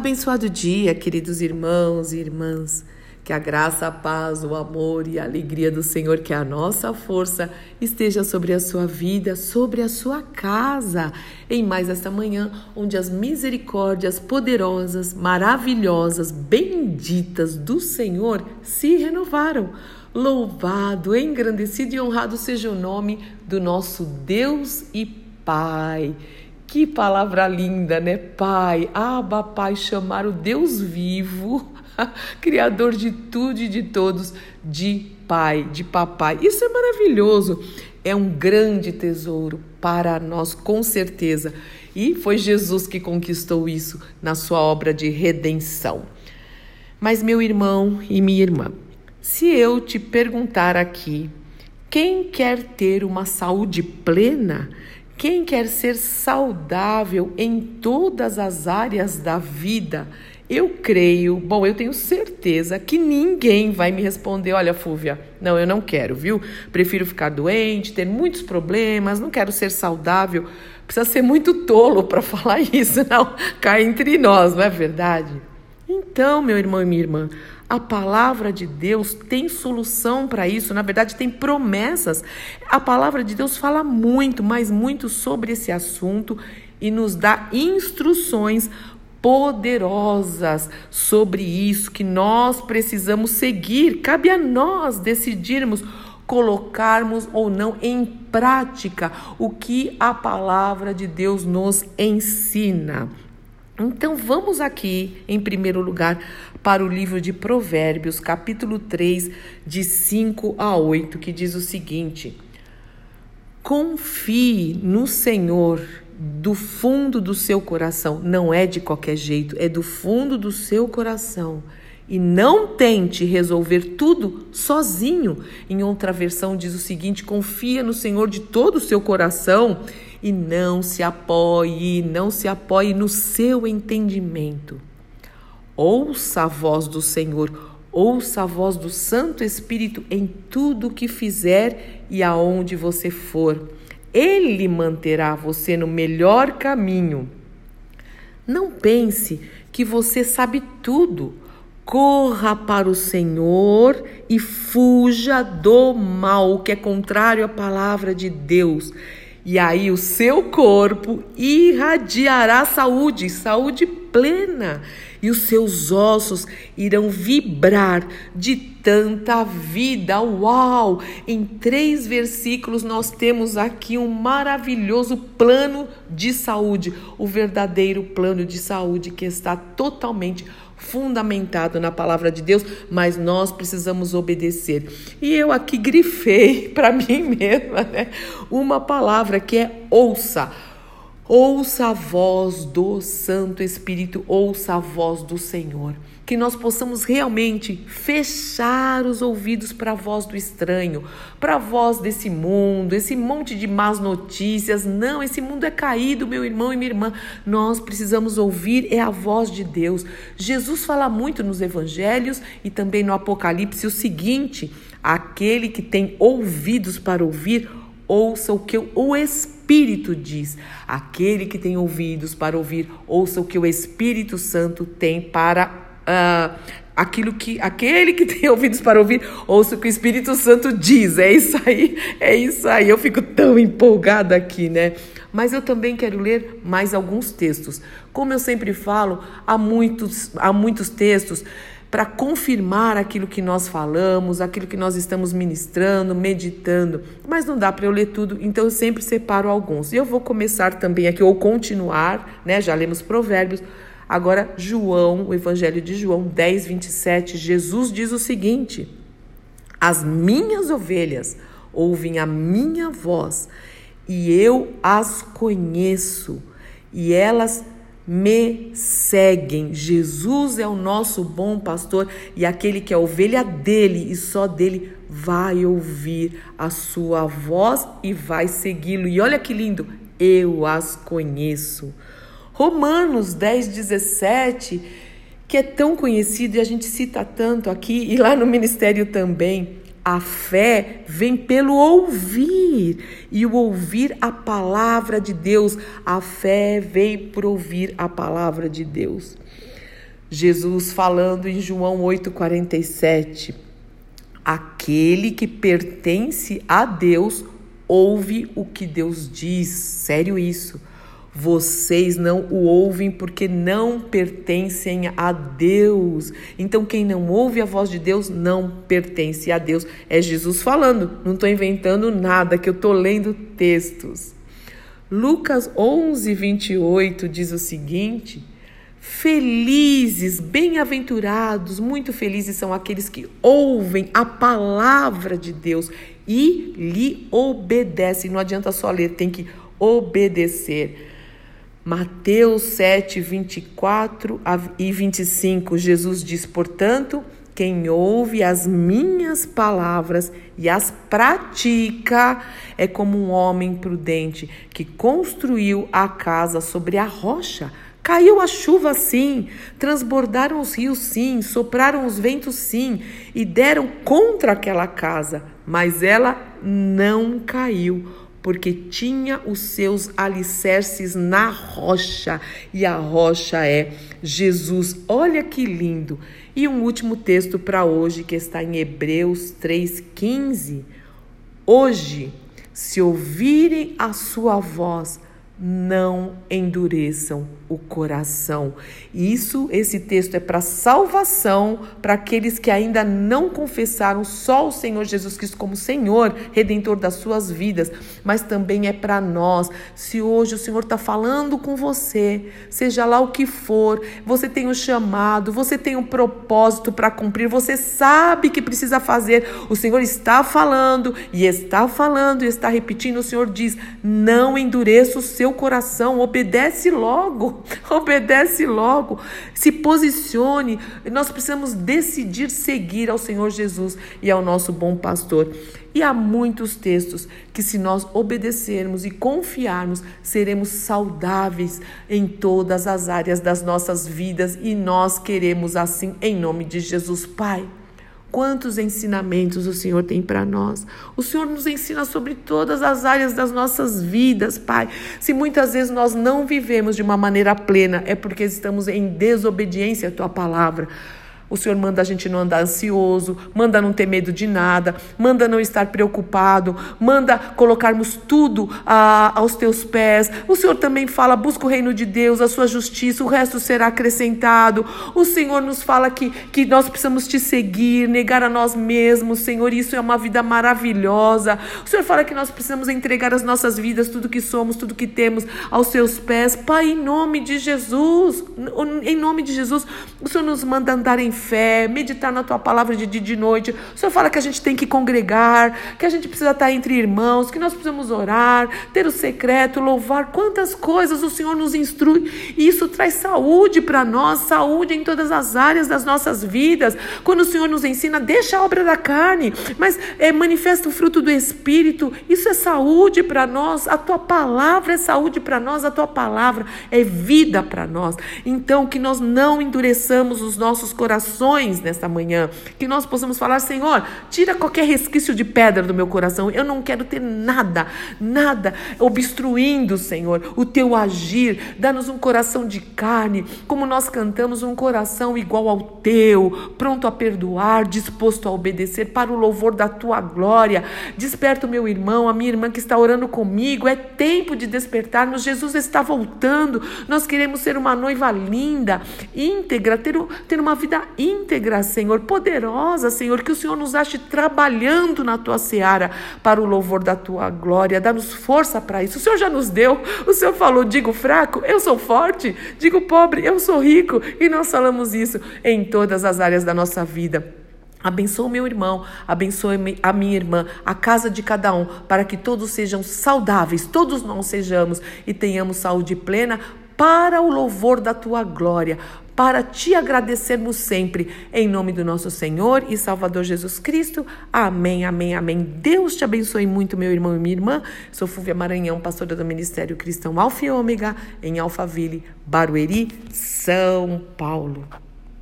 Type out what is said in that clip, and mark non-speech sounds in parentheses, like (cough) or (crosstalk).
Abençoado dia, queridos irmãos e irmãs. Que a graça, a paz, o amor e a alegria do Senhor, que é a nossa força, esteja sobre a sua vida, sobre a sua casa. Em mais esta manhã, onde as misericórdias poderosas, maravilhosas, benditas do Senhor se renovaram. Louvado, engrandecido e honrado seja o nome do nosso Deus e Pai. Que palavra linda, né? Pai, Abba, Pai, chamar o Deus vivo, (laughs) Criador de tudo e de todos, de Pai, de Papai. Isso é maravilhoso, é um grande tesouro para nós, com certeza. E foi Jesus que conquistou isso na sua obra de redenção. Mas, meu irmão e minha irmã, se eu te perguntar aqui, quem quer ter uma saúde plena? Quem quer ser saudável em todas as áreas da vida? Eu creio, bom, eu tenho certeza que ninguém vai me responder: olha, Fúvia, não, eu não quero, viu? Prefiro ficar doente, ter muitos problemas, não quero ser saudável. Precisa ser muito tolo para (laughs) falar isso, não. Cai entre nós, não é verdade? Então, meu irmão e minha irmã, a palavra de Deus tem solução para isso, na verdade, tem promessas. A palavra de Deus fala muito, mas muito sobre esse assunto e nos dá instruções poderosas sobre isso que nós precisamos seguir. Cabe a nós decidirmos colocarmos ou não em prática o que a palavra de Deus nos ensina. Então vamos aqui, em primeiro lugar, para o livro de Provérbios, capítulo 3, de 5 a 8, que diz o seguinte: Confie no Senhor do fundo do seu coração, não é de qualquer jeito, é do fundo do seu coração. E não tente resolver tudo sozinho. Em outra versão diz o seguinte: confia no Senhor de todo o seu coração e não se apoie, não se apoie no seu entendimento. Ouça a voz do Senhor, ouça a voz do Santo Espírito em tudo que fizer e aonde você for. Ele manterá você no melhor caminho. Não pense que você sabe tudo. Corra para o Senhor e fuja do mal, que é contrário à palavra de Deus. E aí o seu corpo irradiará saúde, saúde plena, e os seus ossos irão vibrar de tanta vida. Uau! Em três versículos nós temos aqui um maravilhoso plano de saúde, o verdadeiro plano de saúde que está totalmente fundamentado na palavra de Deus, mas nós precisamos obedecer. E eu aqui grifei (laughs) para mim mesma, né, uma palavra que é ouça. Ouça a voz do Santo Espírito, ouça a voz do Senhor que nós possamos realmente fechar os ouvidos para a voz do estranho, para a voz desse mundo, esse monte de más notícias. Não, esse mundo é caído, meu irmão e minha irmã. Nós precisamos ouvir é a voz de Deus. Jesus fala muito nos evangelhos e também no Apocalipse o seguinte: aquele que tem ouvidos para ouvir, ouça o que o Espírito diz. Aquele que tem ouvidos para ouvir, ouça o que o Espírito Santo tem para uh, aquilo que aquele que (laughs) tem ouvidos para ouvir, ouça o que o Espírito Santo diz. É isso aí, é isso aí. Eu fico tão empolgada aqui, né? Mas eu também quero ler mais alguns textos. Como eu sempre falo, há muitos, há muitos textos para confirmar aquilo que nós falamos, aquilo que nós estamos ministrando, meditando. Mas não dá para eu ler tudo, então eu sempre separo alguns. E eu vou começar também aqui, ou continuar, né? Já lemos Provérbios Agora, João, o Evangelho de João 10, 27, Jesus diz o seguinte: As minhas ovelhas ouvem a minha voz, e eu as conheço, e elas me seguem. Jesus é o nosso bom pastor e aquele que é ovelha dele e só dele vai ouvir a sua voz e vai segui-lo. E olha que lindo, eu as conheço. Romanos 10, 17, que é tão conhecido e a gente cita tanto aqui e lá no ministério também. A fé vem pelo ouvir e o ouvir a palavra de Deus. A fé vem por ouvir a palavra de Deus. Jesus falando em João 8,47: Aquele que pertence a Deus ouve o que Deus diz. Sério isso. Vocês não o ouvem porque não pertencem a Deus. Então, quem não ouve a voz de Deus não pertence a Deus. É Jesus falando, não estou inventando nada, que eu estou lendo textos. Lucas 11, 28 diz o seguinte: Felizes, bem-aventurados, muito felizes são aqueles que ouvem a palavra de Deus e lhe obedecem. Não adianta só ler, tem que obedecer. Mateus 7, 24 e 25, Jesus diz: Portanto, quem ouve as minhas palavras e as pratica é como um homem prudente que construiu a casa sobre a rocha. Caiu a chuva sim, transbordaram os rios sim, sopraram os ventos sim e deram contra aquela casa, mas ela não caiu porque tinha os seus alicerces na rocha, e a rocha é Jesus. Olha que lindo! E um último texto para hoje que está em Hebreus 3:15. Hoje, se ouvirem a sua voz, não endureçam o coração. Isso, esse texto é para salvação para aqueles que ainda não confessaram só o Senhor Jesus Cristo como Senhor, redentor das suas vidas, mas também é para nós. Se hoje o Senhor está falando com você, seja lá o que for, você tem um chamado, você tem um propósito para cumprir, você sabe que precisa fazer. O Senhor está falando e está falando e está repetindo. O Senhor diz: não endureça o seu coração, obedece logo, (laughs) obedece logo, se posicione. Nós precisamos decidir seguir ao Senhor Jesus e ao nosso bom pastor. E há muitos textos que, se nós obedecermos e confiarmos, seremos saudáveis em todas as áreas das nossas vidas e nós queremos assim, em nome de Jesus, Pai. Quantos ensinamentos o Senhor tem para nós? O Senhor nos ensina sobre todas as áreas das nossas vidas, Pai. Se muitas vezes nós não vivemos de uma maneira plena, é porque estamos em desobediência à tua palavra. O Senhor manda a gente não andar ansioso, manda não ter medo de nada, manda não estar preocupado, manda colocarmos tudo ah, aos teus pés. O Senhor também fala: busca o reino de Deus, a sua justiça, o resto será acrescentado. O Senhor nos fala que, que nós precisamos te seguir, negar a nós mesmos, Senhor. Isso é uma vida maravilhosa. O Senhor fala que nós precisamos entregar as nossas vidas, tudo que somos, tudo que temos, aos seus pés. Pai, em nome de Jesus, em nome de Jesus, o Senhor nos manda andar em fé, meditar na tua palavra de dia e de noite. O Senhor fala que a gente tem que congregar, que a gente precisa estar entre irmãos, que nós precisamos orar, ter o secreto, louvar. Quantas coisas o Senhor nos instrui. E isso traz saúde para nós, saúde em todas as áreas das nossas vidas. Quando o Senhor nos ensina, deixa a obra da carne, mas é, manifesta o fruto do Espírito. Isso é saúde para nós. A tua palavra é saúde para nós, a tua palavra é vida para nós. Então, que nós não endureçamos os nossos corações corações nesta manhã, que nós possamos falar, Senhor, tira qualquer resquício de pedra do meu coração. Eu não quero ter nada, nada obstruindo, Senhor, o teu agir. Dá-nos um coração de carne, como nós cantamos, um coração igual ao teu, pronto a perdoar, disposto a obedecer para o louvor da tua glória. Desperta o meu irmão, a minha irmã que está orando comigo. É tempo de despertarmos. Jesus está voltando. Nós queremos ser uma noiva linda, íntegra, ter, ter uma vida íntegra, Senhor, poderosa, Senhor, que o Senhor nos ache trabalhando na tua seara para o louvor da tua glória. Dá-nos força para isso. O Senhor já nos deu. O Senhor falou: digo fraco, eu sou forte. Digo pobre, eu sou rico. E nós falamos isso em todas as áreas da nossa vida. Abençoa meu irmão, abençoe a minha irmã, a casa de cada um, para que todos sejam saudáveis, todos nós sejamos e tenhamos saúde plena para o louvor da tua glória, para te agradecermos sempre, em nome do nosso Senhor e Salvador Jesus Cristo. Amém, amém, amém. Deus te abençoe muito, meu irmão e minha irmã. Sou Fúvia Maranhão, pastora do Ministério Cristão Alfa e Ômega, em Alphaville, Barueri, São Paulo.